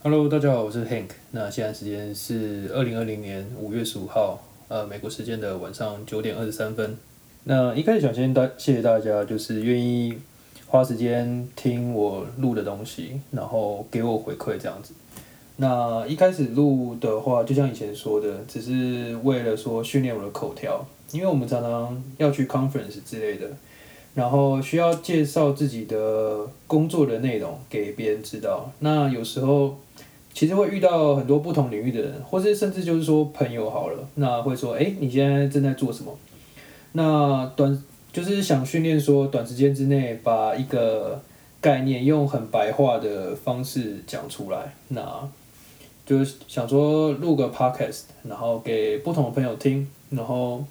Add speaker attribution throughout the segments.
Speaker 1: Hello，大家好，我是 Hank。那现在时间是二零二零年五月十五号，呃，美国时间的晚上九点二十三分。那一开始想先大谢谢大家，就是愿意花时间听我录的东西，然后给我回馈这样子。那一开始录的话，就像以前说的，只是为了说训练我的口条，因为我们常常要去 conference 之类的，然后需要介绍自己的工作的内容给别人知道。那有时候其实会遇到很多不同领域的人，或是甚至就是说朋友好了，那会说，哎，你现在正在做什么？那短就是想训练说，短时间之内把一个概念用很白话的方式讲出来。那就是想说录个 podcast，然后给不同的朋友听，然后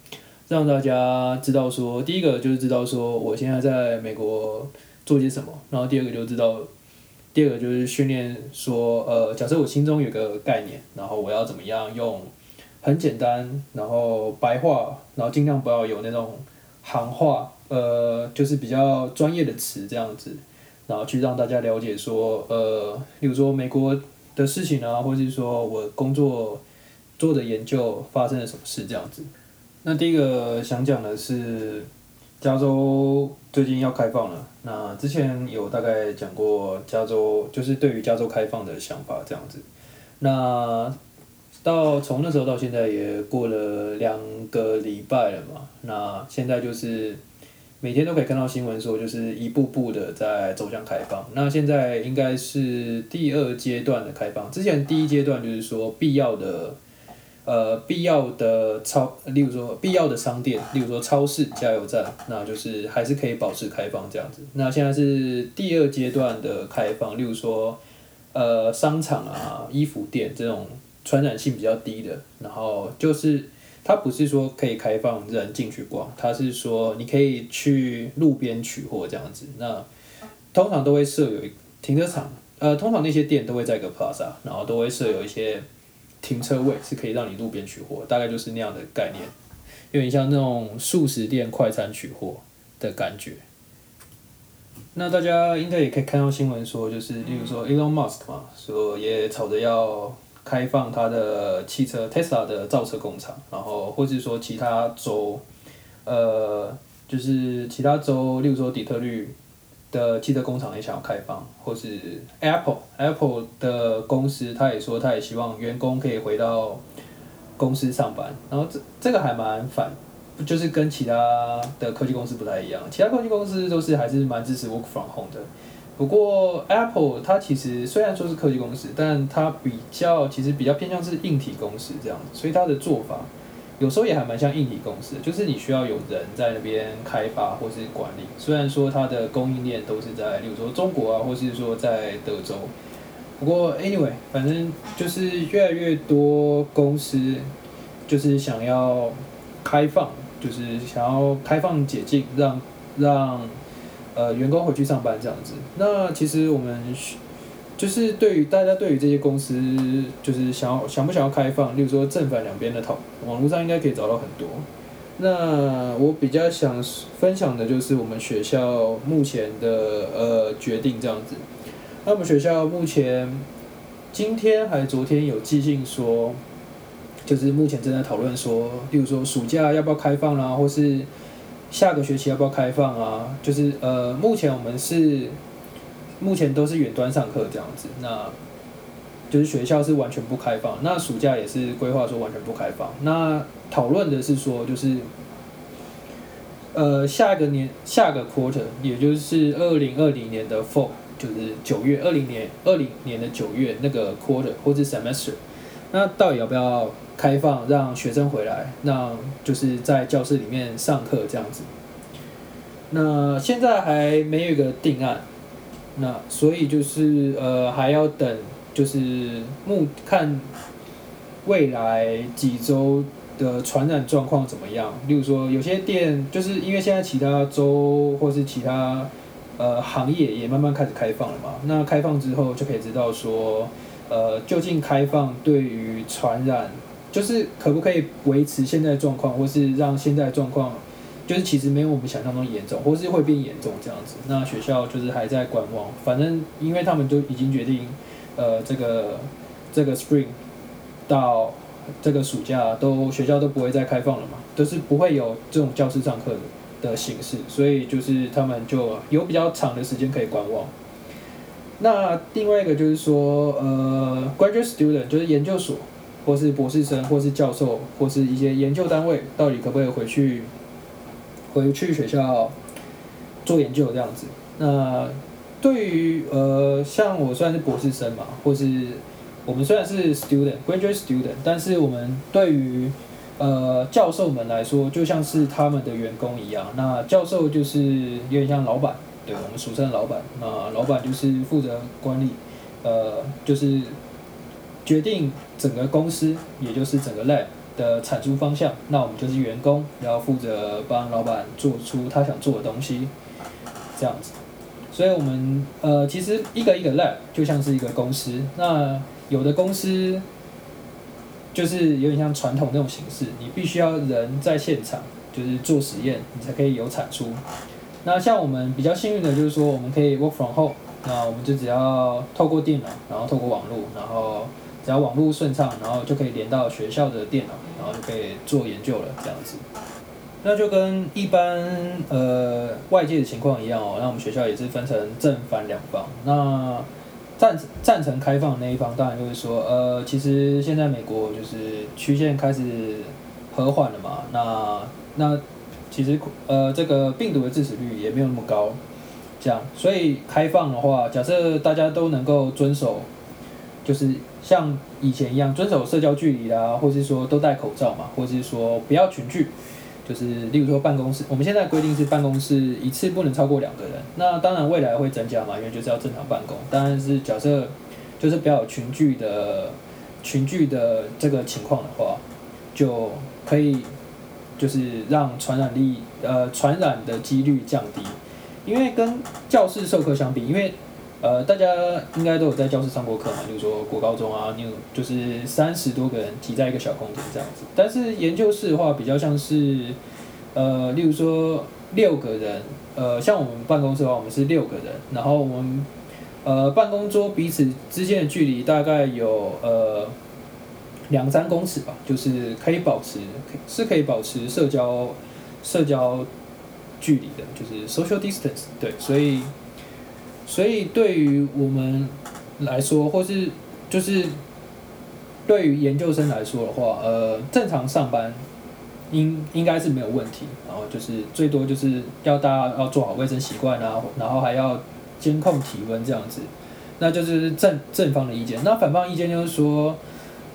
Speaker 1: 让大家知道说，第一个就是知道说我现在在美国做些什么，然后第二个就知道，第二个就是训练说，呃，假设我心中有个概念，然后我要怎么样用很简单，然后白话，然后尽量不要有那种行话，呃，就是比较专业的词这样子，然后去让大家了解说，呃，比如说美国。的事情啊，或者是说我工作做的研究发生了什么事这样子。那第一个想讲的是，加州最近要开放了。那之前有大概讲过加州，就是对于加州开放的想法这样子。那到从那时候到现在也过了两个礼拜了嘛。那现在就是。每天都可以看到新闻说，就是一步步的在走向开放。那现在应该是第二阶段的开放。之前第一阶段就是说必要的，呃，必要的超，例如说必要的商店，例如说超市、加油站，那就是还是可以保持开放这样子。那现在是第二阶段的开放，例如说，呃，商场啊、衣服店这种传染性比较低的，然后就是。它不是说可以开放人进去逛，它是说你可以去路边取货这样子。那通常都会设有停车场，呃，通常那些店都会在一个 plaza，然后都会设有一些停车位，是可以让你路边取货，大概就是那样的概念，有点像那种素食店快餐取货的感觉。那大家应该也可以看到新闻说，就是例如说 Elon Musk 嘛，说也吵着要。开放它的汽车 Tesla 的造车工厂，然后或者说其他州，呃，就是其他州，例如说底特律的汽车工厂也想要开放，或是 Apple Apple 的公司，他也说他也希望员工可以回到公司上班，然后这这个还蛮反，就是跟其他的科技公司不太一样，其他科技公司都是还是蛮支持 Work from Home 的。不过，Apple 它其实虽然说是科技公司，但它比较其实比较偏向是硬体公司这样子，所以它的做法有时候也还蛮像硬体公司，就是你需要有人在那边开发或是管理。虽然说它的供应链都是在，例如说中国啊，或是说在德州。不过，anyway，反正就是越来越多公司就是想要开放，就是想要开放解禁，让让。呃，员工回去上班这样子，那其实我们就是对于大家对于这些公司，就是想要想不想要开放，例如说正反两边的讨，网络上应该可以找到很多。那我比较想分享的就是我们学校目前的呃决定这样子。那我们学校目前今天还昨天有寄信说，就是目前正在讨论说，例如说暑假要不要开放啦，或是。下个学期要不要开放啊？就是呃，目前我们是目前都是远端上课这样子，那就是学校是完全不开放。那暑假也是规划说完全不开放。那讨论的是说，就是呃，下一个年下个 quarter，也就是二零二零年的 fall，就是九月二零年二零年的九月那个 quarter 或者 semester，那到底要不要？开放让学生回来，让就是在教室里面上课这样子。那现在还没有一个定案，那所以就是呃还要等，就是目看未来几周的传染状况怎么样。例如说有些店就是因为现在其他州或是其他呃行业也慢慢开始开放了嘛，那开放之后就可以知道说呃究竟开放对于传染。就是可不可以维持现在状况，或是让现在状况，就是其实没有我们想象中严重，或是会变严重这样子。那学校就是还在观望，反正因为他们都已经决定呃这个这个 spring 到这个暑假都学校都不会再开放了嘛，都是不会有这种教室上课的形式，所以就是他们就有比较长的时间可以观望。那另外一个就是说，呃，graduate student 就是研究所，或是博士生，或是教授，或是一些研究单位，到底可不可以回去回去学校做研究这样子？那对于呃，像我虽然是博士生嘛，或是我们虽然是 student graduate student，但是我们对于呃教授们来说，就像是他们的员工一样。那教授就是有点像老板。对我们俗称的老板，那老板就是负责管理，呃，就是决定整个公司，也就是整个 lab 的产出方向。那我们就是员工，然后负责帮老板做出他想做的东西，这样子。所以，我们呃，其实一个一个 lab 就像是一个公司。那有的公司就是有点像传统那种形式，你必须要人在现场，就是做实验，你才可以有产出。那像我们比较幸运的，就是说我们可以 work from home，那我们就只要透过电脑，然后透过网络，然后只要网络顺畅，然后就可以连到学校的电脑，然后就可以做研究了，这样子。那就跟一般呃外界的情况一样哦，那我们学校也是分成正反两方。那赞赞成开放的那一方，当然就是说，呃，其实现在美国就是曲线开始和缓了嘛，那那。其实，呃，这个病毒的致死率也没有那么高，这样，所以开放的话，假设大家都能够遵守，就是像以前一样遵守社交距离啦，或是说都戴口罩嘛，或是说不要群聚，就是例如说办公室，我们现在规定是办公室一次不能超过两个人，那当然未来会增加嘛，因为就是要正常办公，当然是假设就是不要有群聚的群聚的这个情况的话，就可以。就是让传染力，呃，传染的几率降低，因为跟教室授课相比，因为，呃，大家应该都有在教室上过课嘛，就是说国高中啊，你有就是三十多个人挤在一个小空间这样子，但是研究室的话比较像是，呃，例如说六个人，呃，像我们办公室的话，我们是六个人，然后我们，呃，办公桌彼此之间的距离大概有，呃。两三公尺吧，就是可以保持，是可以保持社交社交距离的，就是 social distance。对，所以所以对于我们来说，或是就是对于研究生来说的话，呃，正常上班应应该是没有问题。然后就是最多就是要大家要做好卫生习惯啊，然后还要监控体温这样子。那就是正正方的意见。那反方意见就是说。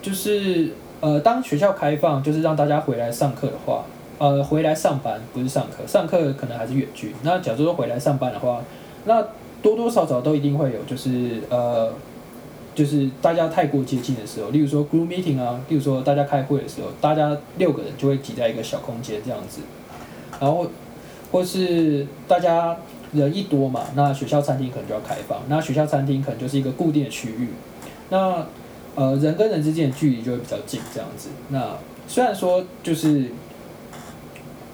Speaker 1: 就是呃，当学校开放，就是让大家回来上课的话，呃，回来上班不是上课，上课可能还是远距。那假如说回来上班的话，那多多少少都一定会有，就是呃，就是大家太过接近的时候，例如说 group meeting 啊，例如说大家开会的时候，大家六个人就会挤在一个小空间这样子，然后或是大家人一多嘛，那学校餐厅可能就要开放，那学校餐厅可能就是一个固定的区域，那。呃，人跟人之间的距离就会比较近，这样子。那虽然说就是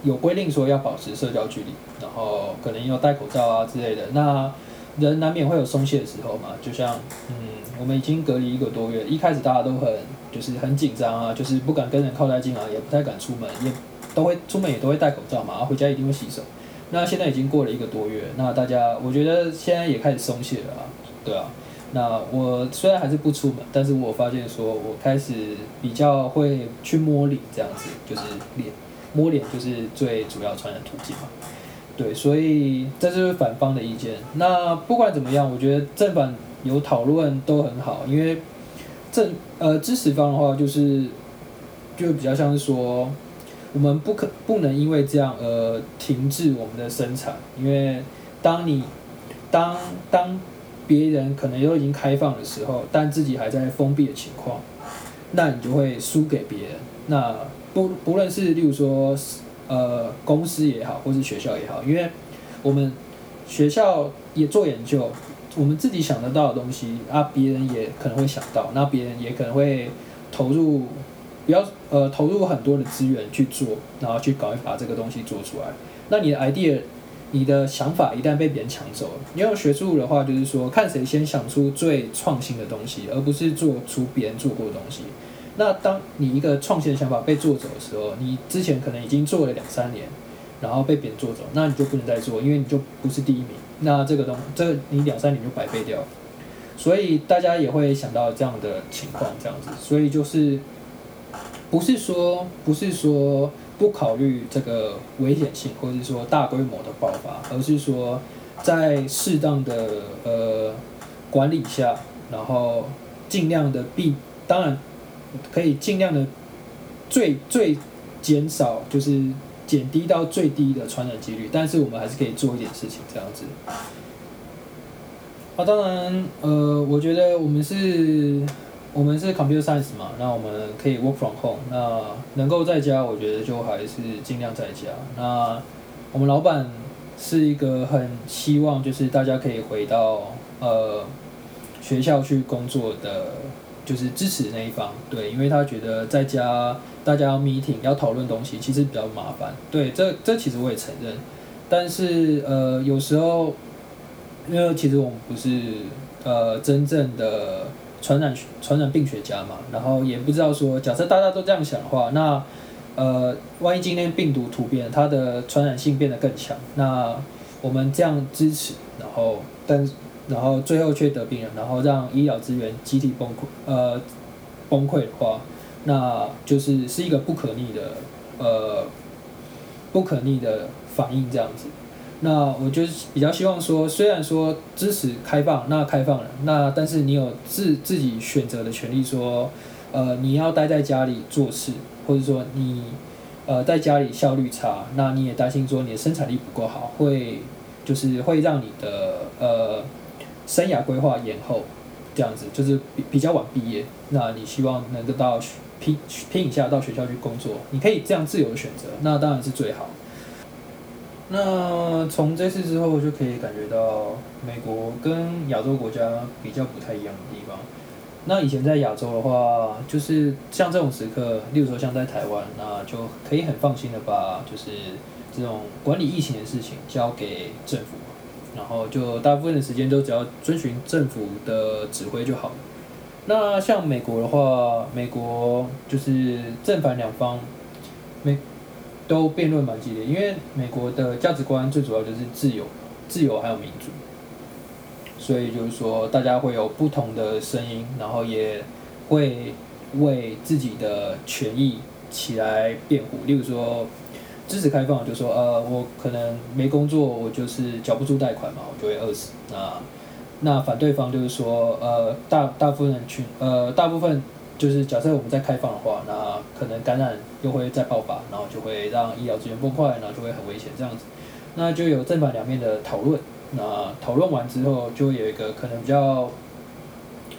Speaker 1: 有规定说要保持社交距离，然后可能要戴口罩啊之类的。那人难免会有松懈的时候嘛，就像嗯，我们已经隔离一个多月，一开始大家都很就是很紧张啊，就是不敢跟人靠太近啊，也不太敢出门，也都会出门也都会戴口罩嘛，回家一定会洗手。那现在已经过了一个多月，那大家我觉得现在也开始松懈了啊，对啊。那我虽然还是不出门，但是我发现说，我开始比较会去摸脸这样子，就是脸摸脸就是最主要传染途径嘛。对，所以这就是反方的意见。那不管怎么样，我觉得正反有讨论都很好，因为正呃支持方的话，就是就比较像是说，我们不可不能因为这样而停滞我们的生产，因为当你当当。别人可能都已经开放的时候，但自己还在封闭的情况，那你就会输给别人。那不不论是例如说，呃，公司也好，或是学校也好，因为我们学校也做研究，我们自己想得到的东西啊，别人也可能会想到，那别人也可能会投入，比较呃投入很多的资源去做，然后去搞一把这个东西做出来。那你的 idea 你的想法一旦被别人抢走了，你用学术的话就是说，看谁先想出最创新的东西，而不是做出别人做过的东西。那当你一个创新的想法被做走的时候，你之前可能已经做了两三年，然后被别人做走，那你就不能再做，因为你就不是第一名。那这个东，这你两三年就白费掉。所以大家也会想到这样的情况，这样子。所以就是不是说不是说不考虑这个危险性，或者是说大规模的爆发，而是说在适当的呃管理下，然后尽量的避，当然。可以尽量的最最减少，就是减低到最低的传染几率，但是我们还是可以做一点事情这样子。啊，当然，呃，我觉得我们是，我们是 computer science 嘛，那我们可以 work from home，那能够在家，我觉得就还是尽量在家。那我们老板是一个很希望，就是大家可以回到呃学校去工作的。就是支持那一方，对，因为他觉得在家大家要 meeting 要讨论东西，其实比较麻烦。对，这这其实我也承认，但是呃有时候，因为其实我们不是呃真正的传染传染病学家嘛，然后也不知道说，假设大家都这样想的话，那呃万一今天病毒突变，它的传染性变得更强，那我们这样支持，然后但。然后最后却得病了，然后让医疗资源集体崩溃，呃，崩溃的话，那就是是一个不可逆的，呃，不可逆的反应这样子。那我就比较希望说，虽然说支持开放，那开放了，那但是你有自自己选择的权利，说，呃，你要待在家里做事，或者说你，呃，在家里效率差，那你也担心说你的生产力不够好，会就是会让你的呃。生涯规划延后，这样子就是比比较晚毕业。那你希望能够到拼拼一下到学校去工作，你可以这样自由的选择，那当然是最好。那从这次之后就可以感觉到美国跟亚洲国家比较不太一样的地方。那以前在亚洲的话，就是像这种时刻，例如说像在台湾，那就可以很放心的把就是这种管理疫情的事情交给政府。然后就大部分的时间都只要遵循政府的指挥就好了。那像美国的话，美国就是正反两方，美都辩论蛮激烈，因为美国的价值观最主要就是自由、自由还有民主，所以就是说大家会有不同的声音，然后也会为自己的权益起来辩护，例如说。支持开放就说呃我可能没工作我就是缴不出贷款嘛我就会饿死那那反对方就是说呃大大部分人群呃大部分就是假设我们在开放的话那可能感染又会再爆发然后就会让医疗资源崩坏然后就会很危险这样子那就有正反两面的讨论那讨论完之后就会有一个可能比较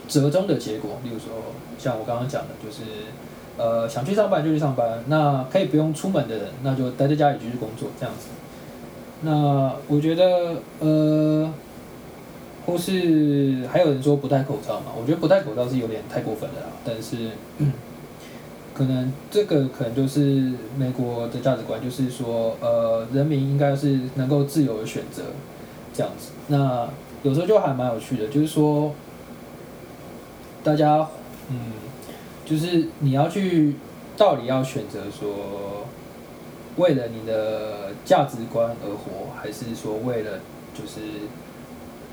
Speaker 1: 折中的结果例如说像我刚刚讲的就是。呃，想去上班就去上班，那可以不用出门的人，那就待在家里继续工作这样子。那我觉得，呃，或是还有人说不戴口罩嘛，我觉得不戴口罩是有点太过分了啦。但是，可能这个可能就是美国的价值观，就是说，呃，人民应该是能够自由的选择这样子。那有时候就还蛮有趣的，就是说，大家，嗯。就是你要去，到底要选择说，为了你的价值观而活，还是说为了就是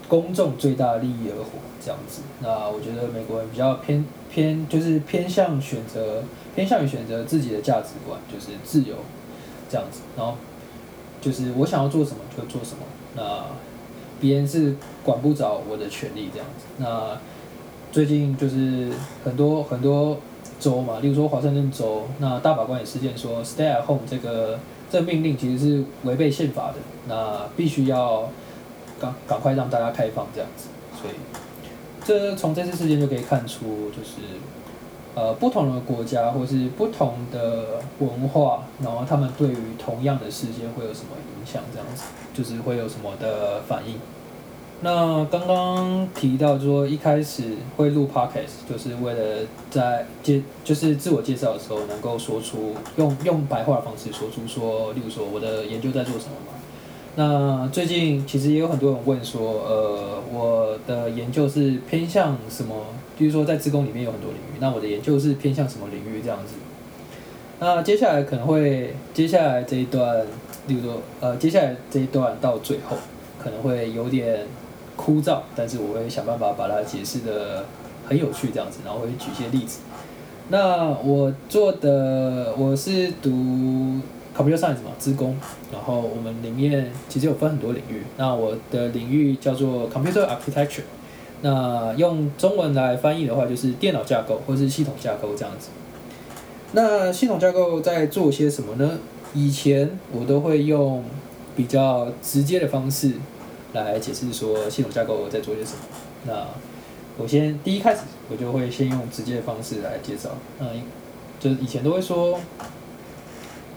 Speaker 1: 公众最大利益而活这样子？那我觉得美国人比较偏偏就是偏向选择，偏向于选择自己的价值观，就是自由这样子。然后就是我想要做什么就做什么，那别人是管不着我的权利这样子。那最近就是很多很多。州嘛，例如说华盛顿州，那大法官也事件说，stay at home 这个这个命令其实是违背宪法的，那必须要赶赶快让大家开放这样子，所以这从这次事件就可以看出，就是呃不同的国家或是不同的文化，然后他们对于同样的事件会有什么影响，这样子就是会有什么的反应。那刚刚提到说一开始会录 podcast，就是为了在介就是自我介绍的时候能够说出用用白话的方式说出说，例如说我的研究在做什么嘛。那最近其实也有很多人问说，呃，我的研究是偏向什么？比如说在自工里面有很多领域，那我的研究是偏向什么领域这样子？那接下来可能会，接下来这一段，例如说，呃，接下来这一段到最后可能会有点枯燥，但是我会想办法把它解释的很有趣这样子，然后会举一些例子。那我做的我是读。Computer Science 嘛，资工，然后我们里面其实有分很多领域。那我的领域叫做 Computer Architecture，那用中文来翻译的话，就是电脑架构或是系统架构这样子。那系统架构在做些什么呢？以前我都会用比较直接的方式来解释说系统架构在做些什么。那我先第一开始我就会先用直接的方式来介绍。嗯，就以前都会说。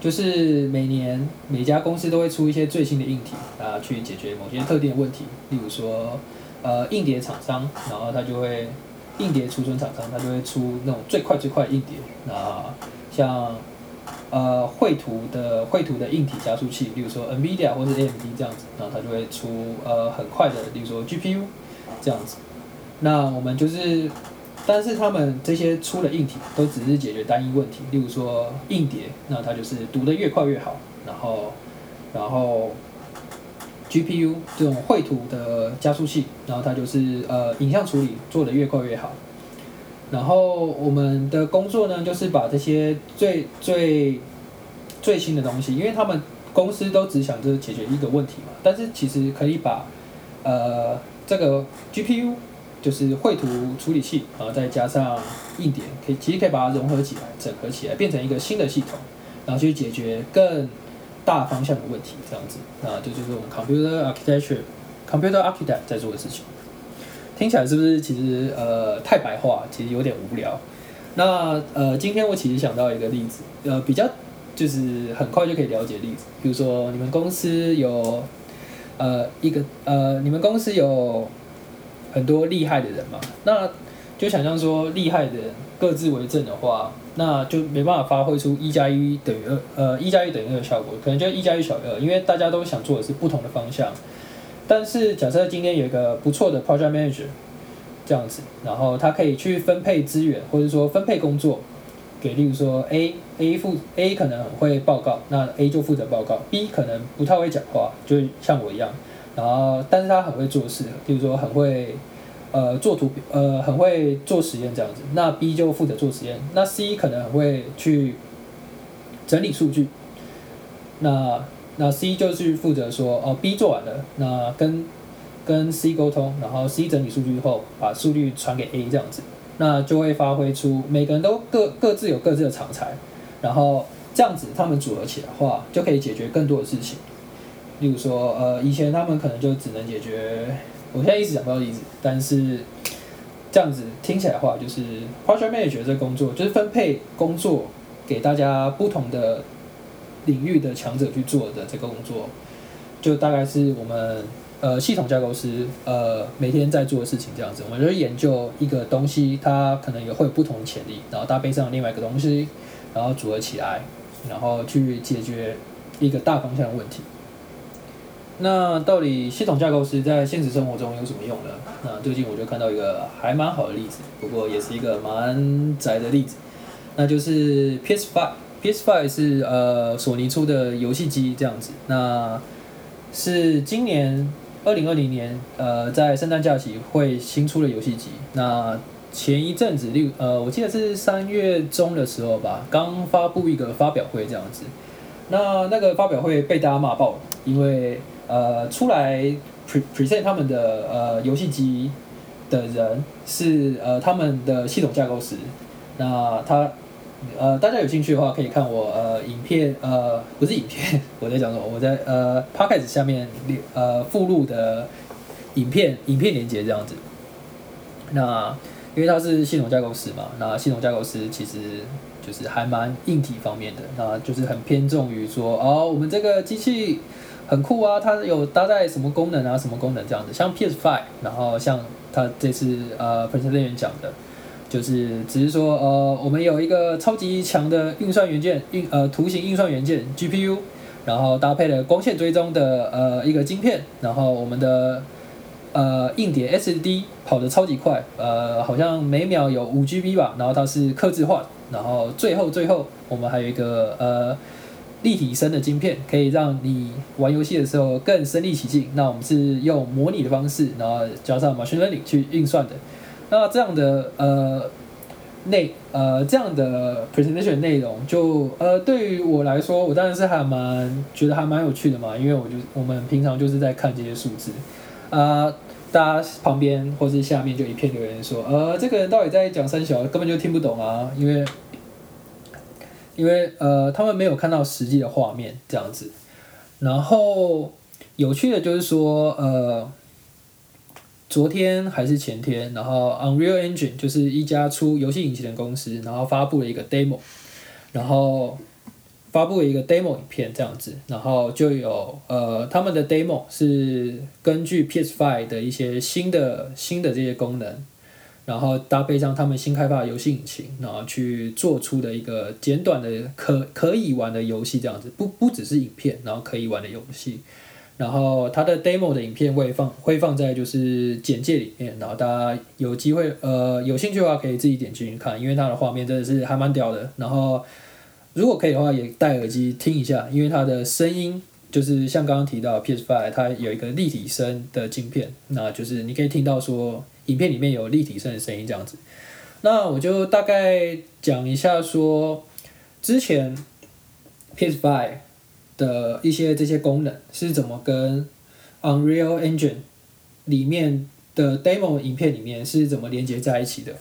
Speaker 1: 就是每年每家公司都会出一些最新的硬体啊，去解决某些特定的问题。例如说，呃，硬碟厂商，然后他就会硬碟储存厂商，他就会出那种最快最快的硬碟。那像呃绘图的绘图的硬体加速器，例如说 NVIDIA 或者 AMD 这样子，然后它就会出呃很快的，例如说 GPU 这样子。那我们就是。但是他们这些出了硬体，都只是解决单一问题，例如说硬碟，那它就是读的越快越好，然后，然后 GPU 这种绘图的加速器，然后它就是呃影像处理做的越快越好，然后我们的工作呢，就是把这些最最最新的东西，因为他们公司都只想着解决一个问题嘛，但是其实可以把呃这个 GPU。就是绘图处理器，然后再加上硬点，可以其实可以把它融合起来、整合起来，变成一个新的系统，然后去解决更大方向的问题，这样子，那这就是我们 computer architecture、computer architect 在做的事情。听起来是不是其实呃太白话，其实有点无聊？那呃今天我其实想到一个例子，呃比较就是很快就可以了解例子，比如说你们公司有呃一个呃你们公司有。很多厉害的人嘛，那就想象说厉害的人各自为政的话，那就没办法发挥出一加一等于二，呃，一加一等于二的效果，可能就一加一小于二，因为大家都想做的是不同的方向。但是假设今天有一个不错的 project manager 这样子，然后他可以去分配资源，或者说分配工作给，例如说 A A 负 A 可能会报告，那 A 就负责报告，B 可能不太会讲话，就像我一样。然后，但是他很会做事，比如说很会，呃，做图，呃，很会做实验这样子。那 B 就负责做实验，那 C 可能很会去整理数据。那那 C 就是负责说，哦，B 做完了，那跟跟 C 沟通，然后 C 整理数据后，把数据传给 A 这样子，那就会发挥出每个人都各各自有各自的长才，然后这样子他们组合起来的话，就可以解决更多的事情。例如说，呃，以前他们可能就只能解决，我现在一直讲不到例子，但是这样子听起来的话，就是 project manager 这工作，就是分配工作给大家不同的领域的强者去做的这个工作，就大概是我们呃系统架构师呃每天在做的事情这样子。我们就是研究一个东西，它可能也会有不同的潜力，然后搭配上另外一个东西，然后组合起来，然后去解决一个大方向的问题。那到底系统架构师在现实生活中有什么用呢？那最近我就看到一个还蛮好的例子，不过也是一个蛮窄的例子，那就是 PS5。PS5 是呃索尼出的游戏机这样子，那是今年二零二零年呃在圣诞假期会新出的游戏机。那前一阵子六呃我记得是三月中的时候吧，刚发布一个发表会这样子，那那个发表会被大家骂爆，因为呃，出来 pre present 他们的呃游戏机的人是呃他们的系统架构师。那他呃大家有兴趣的话，可以看我呃影片呃不是影片，我在讲什么？我在呃 podcast 下面呃附录的影片影片连接这样子。那因为他是系统架构师嘛，那系统架构师其实就是还蛮硬体方面的，那就是很偏重于说哦，我们这个机器。很酷啊，它有搭载什么功能啊？什么功能这样子？像 PS5，然后像它这次呃 presentation 讲的，就是只是说呃，我们有一个超级强的运算元件，运呃图形运算元件 GPU，然后搭配了光线追踪的呃一个晶片，然后我们的呃硬碟 SD 跑得超级快，呃好像每秒有五 GB 吧，然后它是刻字化，然后最后最后我们还有一个呃立体声的晶片，可以让你玩游戏的时候更身临其境。那我们是用模拟的方式，然后加上 machine learning 去运算的。那这样的呃。内呃这样的 presentation 内容就呃对于我来说，我当然是还蛮觉得还蛮有趣的嘛，因为我就我们平常就是在看这些数字，啊，大家旁边或是下面就一片留言说，呃，这个人到底在讲三小，根本就听不懂啊，因为因为呃他们没有看到实际的画面这样子，然后有趣的就是说呃。昨天还是前天，然后 Unreal Engine 就是一家出游戏引擎的公司，然后发布了一个 demo，然后发布了一个 demo 影片这样子，然后就有呃他们的 demo 是根据 PS5 的一些新的新的这些功能，然后搭配上他们新开发的游戏引擎，然后去做出的一个简短的可可以玩的游戏这样子，不不只是影片，然后可以玩的游戏。然后它的 demo 的影片会放会放在就是简介里面，然后大家有机会呃有兴趣的话可以自己点进去看，因为它的画面真的是还蛮屌的。然后如果可以的话也戴耳机听一下，因为它的声音就是像刚刚提到 PS5 它有一个立体声的镜片，那就是你可以听到说影片里面有立体声的声音这样子。那我就大概讲一下说之前 PS5。的一些这些功能是怎么跟 Unreal Engine 里面的 demo 影片里面是怎么连接在一起的？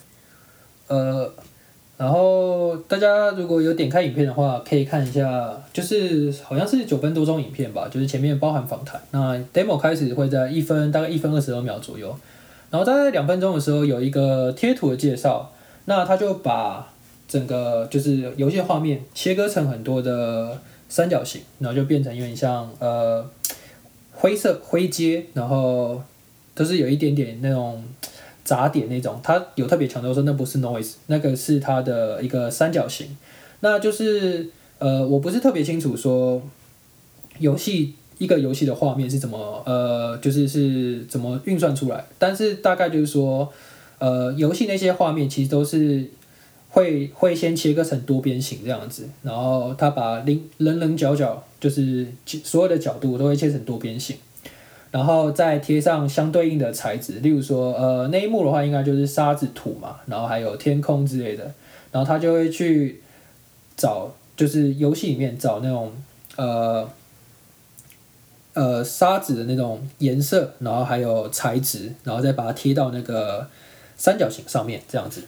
Speaker 1: 呃，然后大家如果有点开影片的话，可以看一下，就是好像是九分多钟影片吧，就是前面包含访谈。那 demo 开始会在一分大概一分二十二秒左右，然后在两分钟的时候有一个贴图的介绍，那他就把整个就是游戏画面切割成很多的。三角形，然后就变成有点像呃灰色灰阶，然后都是有一点点那种杂点那种。它有特别强调说那不是 noise，那个是它的一个三角形。那就是呃我不是特别清楚说游戏一个游戏的画面是怎么呃就是是怎么运算出来，但是大概就是说呃游戏那些画面其实都是。会会先切割成多边形这样子，然后他把棱棱棱角角就是所有的角度都会切成多边形，然后再贴上相对应的材质，例如说呃那一幕的话应该就是沙子土嘛，然后还有天空之类的，然后他就会去找就是游戏里面找那种呃呃沙子的那种颜色，然后还有材质，然后再把它贴到那个三角形上面这样子。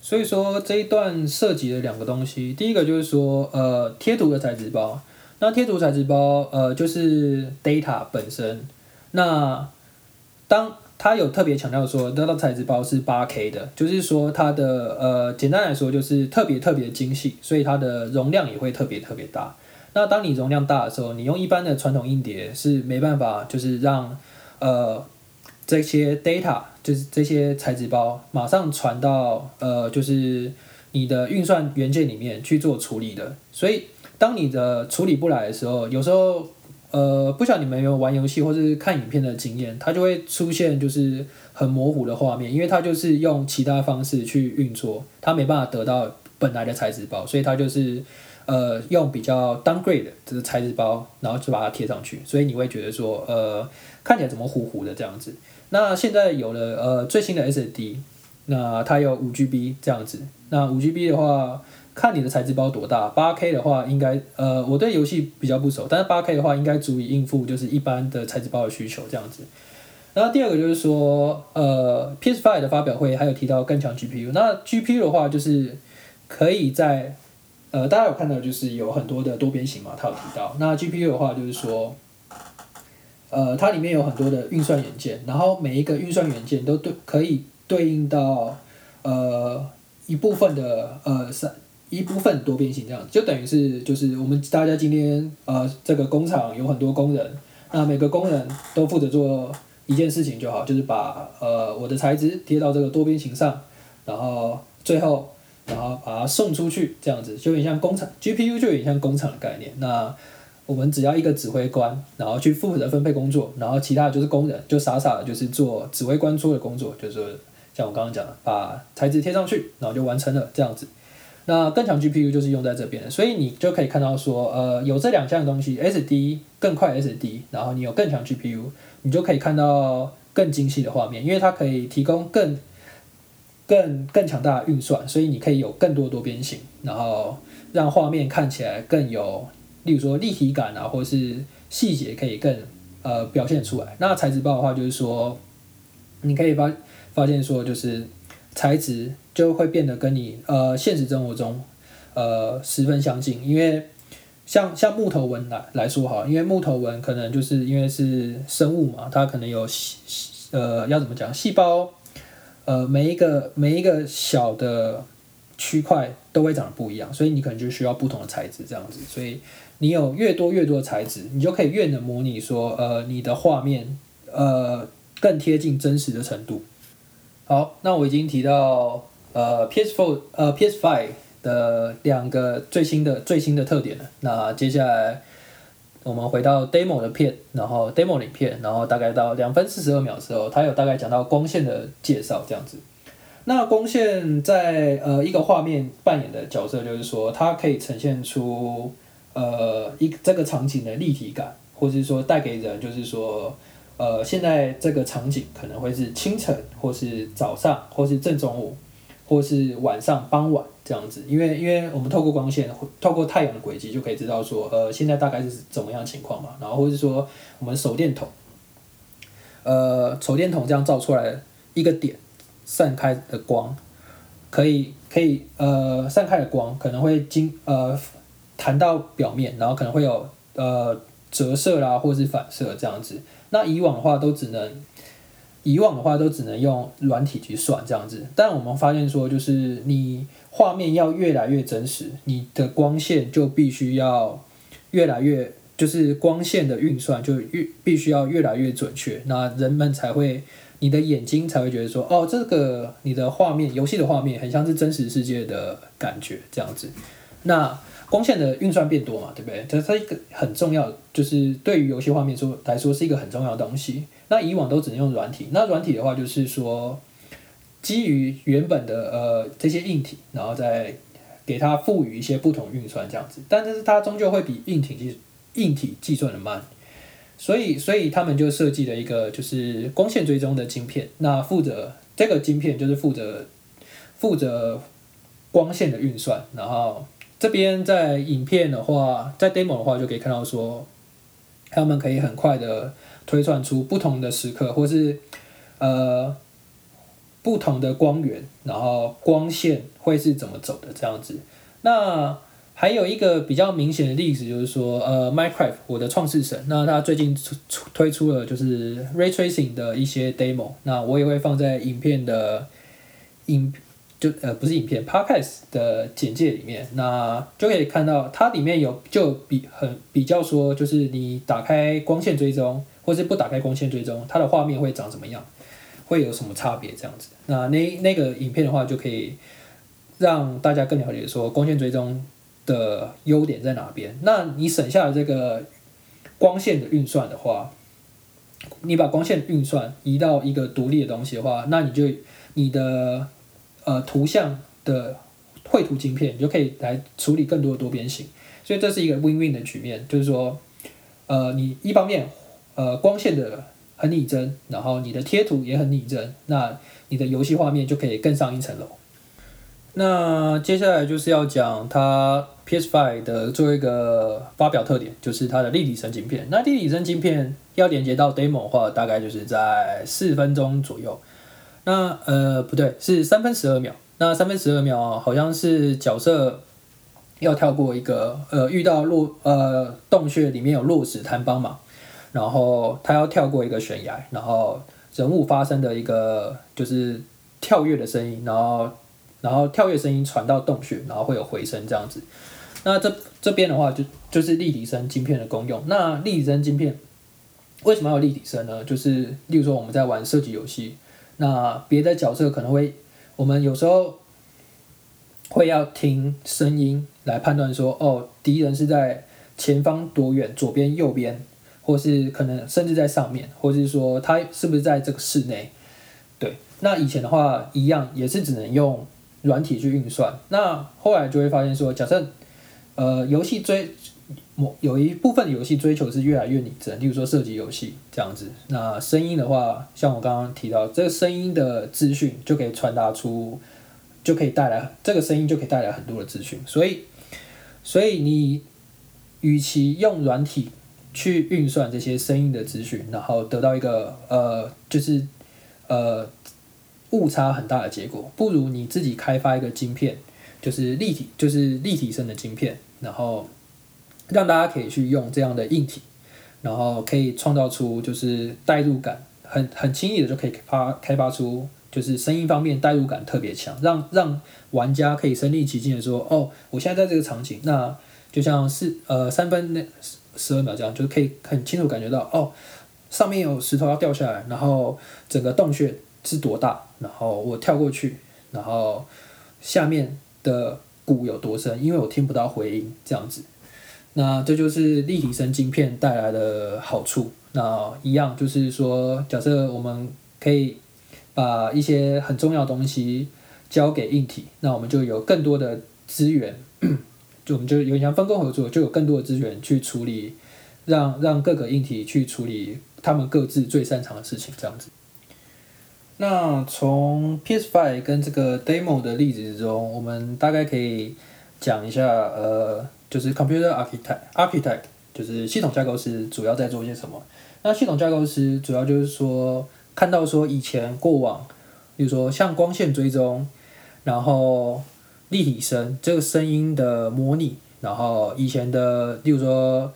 Speaker 1: 所以说这一段涉及了两个东西，第一个就是说，呃，贴图的材质包，那贴图材质包，呃，就是 data 本身。那当它有特别强调说，data 材质包是八 K 的，就是说它的呃，简单来说就是特别特别精细，所以它的容量也会特别特别大。那当你容量大的时候，你用一般的传统硬碟是没办法，就是让呃。这些 data 就是这些材质包，马上传到呃，就是你的运算元件里面去做处理的。所以，当你的处理不来的时候，有时候呃，不晓得你们有没有玩游戏或是看影片的经验，它就会出现就是很模糊的画面，因为它就是用其他方式去运作，它没办法得到本来的材质包，所以它就是呃用比较 downgrade 的材质包，然后就把它贴上去，所以你会觉得说呃看起来怎么糊糊的这样子。那现在有了呃最新的 SD，那它有五 GB 这样子。那五 GB 的话，看你的材质包多大。八 K 的话，应该呃我对游戏比较不熟，但是八 K 的话应该足以应付就是一般的材质包的需求这样子。然后第二个就是说，呃 PS5 的发表会还有提到更强 GPU。那 GPU 的话就是可以在呃大家有看到就是有很多的多边形嘛，它有提到。那 GPU 的话就是说。呃，它里面有很多的运算元件，然后每一个运算元件都对可以对应到呃一部分的呃三一部分多边形这样，就等于是就是我们大家今天呃这个工厂有很多工人，那每个工人都负责做一件事情就好，就是把呃我的材质贴到这个多边形上，然后最后然后把它送出去这样子，就有点像工厂 GPU 就有点像工厂的概念，那。我们只要一个指挥官，然后去负责分配工作，然后其他就是工人，就傻傻的就是做指挥官做的工作，就是像我刚刚讲的，把材质贴上去，然后就完成了这样子。那更强 GPU 就是用在这边，所以你就可以看到说，呃，有这两项东西，SD 更快 SD，然后你有更强 GPU，你就可以看到更精细的画面，因为它可以提供更更更强大的运算，所以你可以有更多多边形，然后让画面看起来更有。例如说立体感啊，或是细节可以更呃表现出来。那材质包的话，就是说你可以发发现说，就是材质就会变得跟你呃现实生活中呃十分相近。因为像像木头纹来来说哈，因为木头纹可能就是因为是生物嘛，它可能有细呃要怎么讲细胞呃每一个每一个小的区块都会长得不一样，所以你可能就需要不同的材质这样子，所以。你有越多越多的材质，你就可以越能模拟说，呃，你的画面，呃，更贴近真实的程度。好，那我已经提到，呃，PS4，呃，PS5 的两个最新的最新的特点了。那接下来我们回到 demo 的片，然后 demo 影片，然后大概到两分四十二秒的时候，它有大概讲到光线的介绍这样子。那光线在呃一个画面扮演的角色，就是说它可以呈现出。呃，一这个场景的立体感，或是说带给人，就是说，呃，现在这个场景可能会是清晨，或是早上，或是正中午，或是晚上傍晚这样子。因为，因为我们透过光线，透过太阳的轨迹，就可以知道说，呃，现在大概是怎么样情况嘛。然后，或是说，我们手电筒，呃，手电筒这样照出来一个点散开的光，可以，可以，呃，散开的光可能会经，呃。弹到表面，然后可能会有呃折射啦，或者是反射这样子。那以往的话都只能，以往的话都只能用软体去算这样子。但我们发现说，就是你画面要越来越真实，你的光线就必须要越来越，就是光线的运算就越必须要越来越准确。那人们才会，你的眼睛才会觉得说，哦，这个你的画面，游戏的画面很像是真实世界的感觉这样子。那光线的运算变多嘛，对不对？这它一个很重要，就是对于游戏画面说来说是一个很重要的东西。那以往都只能用软体，那软体的话就是说，基于原本的呃这些硬体，然后再给它赋予一些不同运算这样子。但是它终究会比硬体计硬体计算的慢，所以所以他们就设计了一个就是光线追踪的晶片。那负责这个晶片就是负责负责光线的运算，然后。这边在影片的话，在 demo 的话就可以看到说，他们可以很快的推算出不同的时刻，或是呃不同的光源，然后光线会是怎么走的这样子。那还有一个比较明显的例子就是说，呃，Minecraft 我的创世神，那他最近出推出了就是 Ray Tracing 的一些 demo，那我也会放在影片的影。就呃不是影片，podcast 的简介里面，那就可以看到它里面有就比很比较说，就是你打开光线追踪，或是不打开光线追踪，它的画面会长什么样，会有什么差别这样子。那那那个影片的话，就可以让大家更了解说光线追踪的优点在哪边。那你省下了这个光线的运算的话，你把光线运算移到一个独立的东西的话，那你就你的。呃，图像的绘图晶片，你就可以来处理更多的多边形，所以这是一个 win-win 的局面，就是说，呃，你一方面，呃，光线的很拟真，然后你的贴图也很拟真，那你的游戏画面就可以更上一层楼。那接下来就是要讲它 PS5 的最后一个发表特点，就是它的立体声晶片。那立体声晶片要连接到 demo 的话，大概就是在四分钟左右。那呃不对，是三分十二秒。那三分十二秒好像是角色要跳过一个呃遇到落呃洞穴里面有落石弹帮忙，然后他要跳过一个悬崖，然后人物发生的一个就是跳跃的声音，然后然后跳跃声音传到洞穴，然后会有回声这样子。那这这边的话就就是立体声晶片的功用。那立体声晶片为什么要立体声呢？就是例如说我们在玩射击游戏。那别的角色可能会，我们有时候会要听声音来判断说，哦，敌人是在前方多远，左边、右边，或是可能甚至在上面，或是说他是不是在这个室内？对，那以前的话一样也是只能用软体去运算。那后来就会发现说，假设呃游戏追某有一部分游戏追求是越来越拟真，例如说射击游戏这样子。那声音的话，像我刚刚提到，这个声音的资讯就可以传达出，就可以带来这个声音就可以带来很多的资讯，所以所以你。与其用软体去运算这些声音的资讯，然后得到一个呃，就是呃误差很大的结果，不如你自己开发一个晶片，就是立体，就是立体声的晶片，然后让大家可以去用这样的硬体，然后可以创造出就是代入感，很很轻易的就可以发开发出就是声音方面代入感特别强，让让玩家可以身临其境的说，哦，我现在在这个场景，那。就像是呃三分那十二秒这样，就可以很清楚感觉到哦，上面有石头要掉下来，然后整个洞穴是多大，然后我跳过去，然后下面的鼓有多深，因为我听不到回音这样子。那这就是立体声晶片带来的好处。那一样就是说，假设我们可以把一些很重要的东西交给硬体，那我们就有更多的资源。就我们就有点像分工合作，就有更多的资源去处理，让让各个硬体去处理他们各自最擅长的事情，这样子。那从 PS5 跟这个 demo 的例子中，我们大概可以讲一下，呃，就是 computer architect，architect 就是系统架构师主要在做些什么。那系统架构师主要就是说，看到说以前过往，比如说像光线追踪，然后。立体声这个声音的模拟，然后以前的，例如说，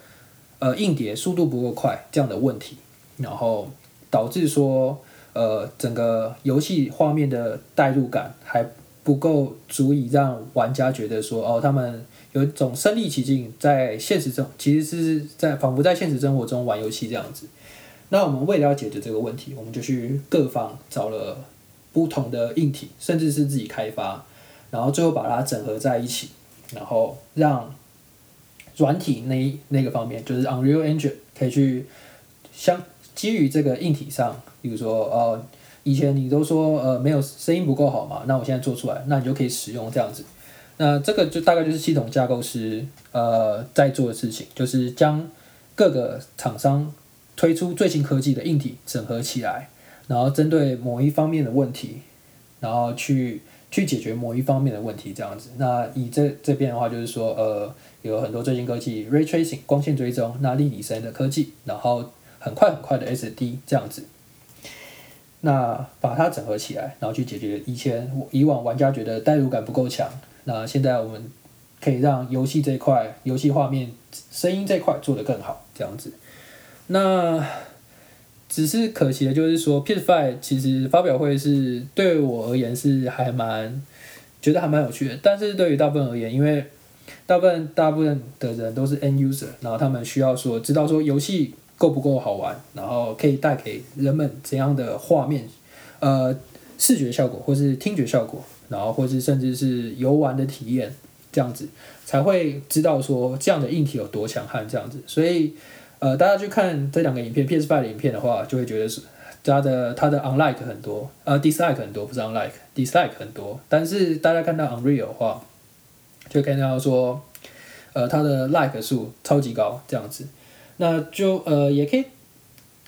Speaker 1: 呃，硬碟速度不够快这样的问题，然后导致说，呃，整个游戏画面的代入感还不够足以让玩家觉得说，哦，他们有一种身临其境，在现实中其实是在仿佛在现实生活中玩游戏这样子。那我们为了要解决这个问题，我们就去各方找了不同的硬体，甚至是自己开发。然后最后把它整合在一起，然后让软体那那个方面，就是 Unreal Engine 可以去相基于这个硬体上，比如说呃，以前你都说呃没有声音不够好嘛，那我现在做出来，那你就可以使用这样子。那这个就大概就是系统架构师呃在做的事情，就是将各个厂商推出最新科技的硬体整合起来，然后针对某一方面的问题，然后去。去解决某一方面的问题，这样子。那以这这边的话，就是说，呃，有很多最新科技，ray tracing 光线追踪，那立体声的科技，然后很快很快的 SD 这样子。那把它整合起来，然后去解决以前以往玩家觉得代入感不够强。那现在我们可以让游戏这块、游戏画面、声音这块做得更好，这样子。那。只是可惜的，就是说，PS5 其实发表会是对我而言是还蛮觉得还蛮有趣的，但是对于大部分而言，因为大部分大部分的人都是 end user，然后他们需要说知道说游戏够不够好玩，然后可以带给人们怎样的画面，呃，视觉效果或是听觉效果，然后或是甚至是游玩的体验这样子，才会知道说这样的硬体有多强悍这样子，所以。呃，大家去看这两个影片，PS5 的影片的话，就会觉得是它的它的 unlike 很多，呃，dislike 很多，不是 unlike，dislike 很多。但是大家看到 Unreal 的话，就看到说，呃，它的 like 数超级高，这样子。那就呃，也可以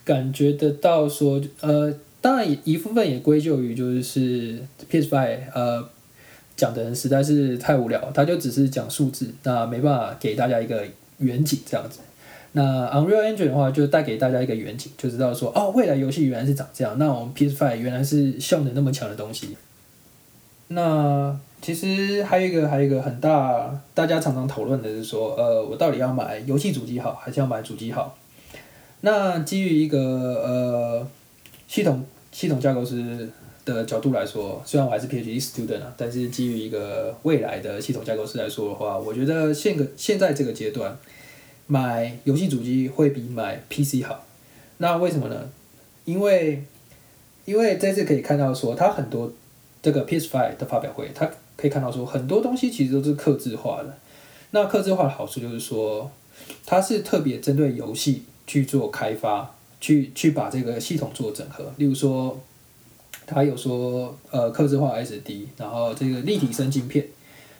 Speaker 1: 感觉得到说，呃，当然一部分也归咎于就是 PS5 呃讲的人实在是太无聊，他就只是讲数字，那没办法给大家一个远景这样子。那 Unreal Engine 的话，就带给大家一个远景，就知道说，哦，未来游戏原来是长这样。那我们 PS5 原来是效能那么强的东西。那其实还有一个，还有一个很大，大家常常讨论的是说，呃，我到底要买游戏主机好，还是要买主机好？那基于一个呃系统系统架构师的角度来说，虽然我还是 PhD student 啊，但是基于一个未来的系统架构师来说的话，我觉得现个现在这个阶段。买游戏主机会比买 PC 好，那为什么呢？因为，因为这次可以看到说，它很多这个 PS5 的发表会，它可以看到说很多东西其实都是刻字化的。那刻字化的好处就是说，它是特别针对游戏去做开发，去去把这个系统做整合。例如说，它有说呃，刻字化 SD，然后这个立体声镜片，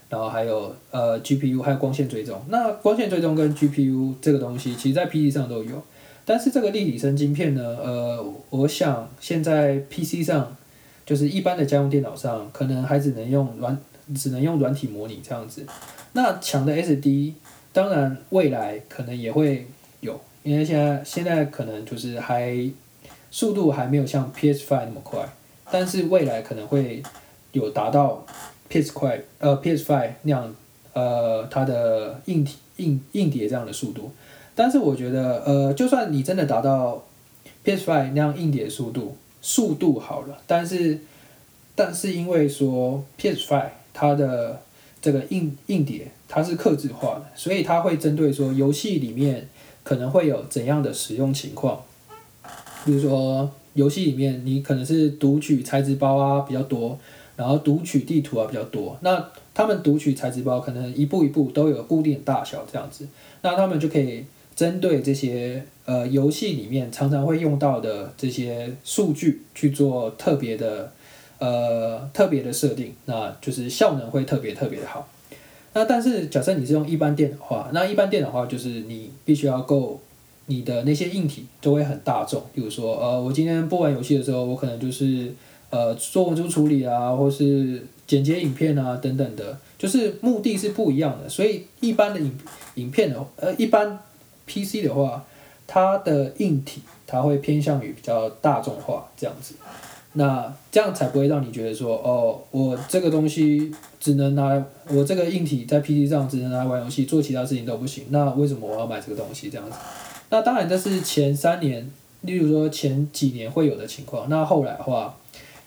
Speaker 1: 然后还有呃 GPU，还有光线追踪。那光线追踪跟 GPU 这个东西，其实在 PC 上都有。但是这个立体声晶片呢，呃，我想现在 PC 上，就是一般的家用电脑上，可能还只能用软，只能用软体模拟这样子。那强的 SD，当然未来可能也会有，因为现在现在可能就是还速度还没有像 PS5 那么快，但是未来可能会有达到 PS 快，呃 PS5 那样，呃它的硬体硬硬碟这样的速度。但是我觉得，呃，就算你真的达到 PS5 那样硬碟速度，速度好了，但是，但是因为说 PS Five 它的这个硬硬碟它是刻字化的，所以它会针对说游戏里面可能会有怎样的使用情况，比如说游戏里面你可能是读取材质包啊比较多，然后读取地图啊比较多，那他们读取材质包可能一步一步都有固定大小这样子，那他们就可以。针对这些呃游戏里面常常会用到的这些数据去做特别的呃特别的设定，那就是效能会特别特别的好。那但是假设你是用一般电脑的话，那一般电脑的话就是你必须要够你的那些硬体都会很大众，比如说呃我今天播完游戏的时候，我可能就是呃做文书处理啊，或是剪接影片啊等等的，就是目的是不一样的。所以一般的影影片的呃一般。PC 的话，它的硬体它会偏向于比较大众化这样子，那这样才不会让你觉得说，哦，我这个东西只能拿来，我这个硬体在 PC 上只能拿来玩游戏，做其他事情都不行。那为什么我要买这个东西这样子？那当然这是前三年，例如说前几年会有的情况。那后来的话，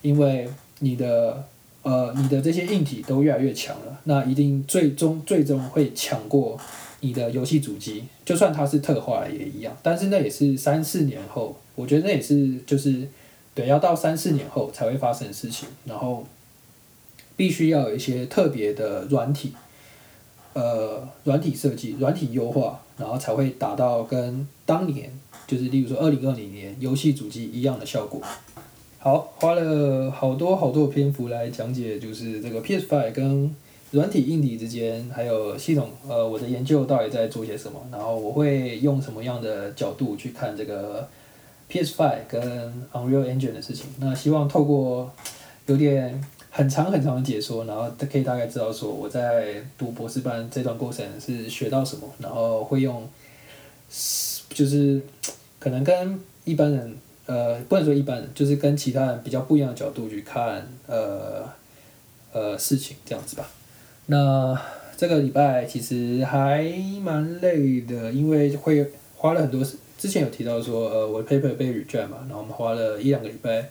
Speaker 1: 因为你的呃你的这些硬体都越来越强了，那一定最终最终会抢过。你的游戏主机，就算它是特化也一样，但是那也是三四年后，我觉得那也是就是对，要到三四年后才会发生的事情，然后必须要有一些特别的软体，呃，软体设计、软体优化，然后才会达到跟当年就是例如说二零二零年游戏主机一样的效果。好，花了好多好多篇幅来讲解，就是这个 PS Five 跟。软体硬体之间，还有系统，呃，我的研究到底在做些什么？然后我会用什么样的角度去看这个 PS5 跟 Unreal Engine 的事情？那希望透过有点很长很长的解说，然后可以大概知道说我在读博士班这段过程是学到什么，然后会用，就是可能跟一般人，呃，不能说一般人，就是跟其他人比较不一样的角度去看，呃，呃，事情这样子吧。那这个礼拜其实还蛮累的，因为会花了很多时。之前有提到说，呃，我的 paper 被 reject 嘛，然后我们花了一两个礼拜，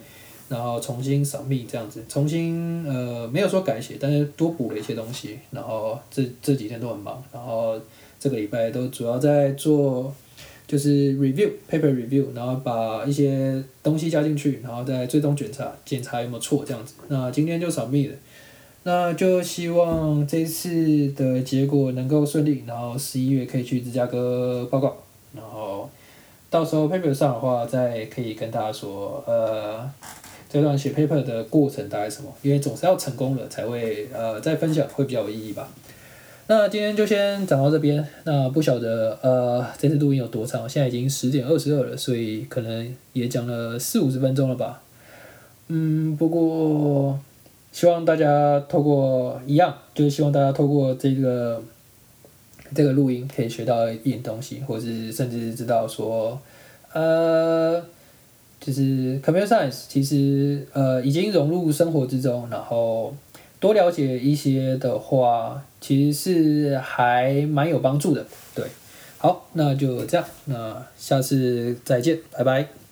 Speaker 1: 然后重新 submit 这样子，重新呃没有说改写，但是多补了一些东西。然后这这几天都很忙，然后这个礼拜都主要在做就是 review paper review，然后把一些东西加进去，然后再最终检查检查有没有错这样子。那今天就 submit 了。那就希望这次的结果能够顺利，然后十一月可以去芝加哥报告，然后到时候 paper 上的话，再可以跟大家说，呃，这段写 paper 的过程大概什么，因为总是要成功了才会，呃，再分享会比较有意义吧。那今天就先讲到这边，那不晓得，呃，这次录音有多长，现在已经十点二十二了，所以可能也讲了四五十分钟了吧。嗯，不过。希望大家透过一样，就是希望大家透过这个这个录音，可以学到一点东西，或是甚至知道说，呃，就是 computer science 其实呃已经融入生活之中，然后多了解一些的话，其实是还蛮有帮助的。对，好，那就这样，那下次再见，拜拜。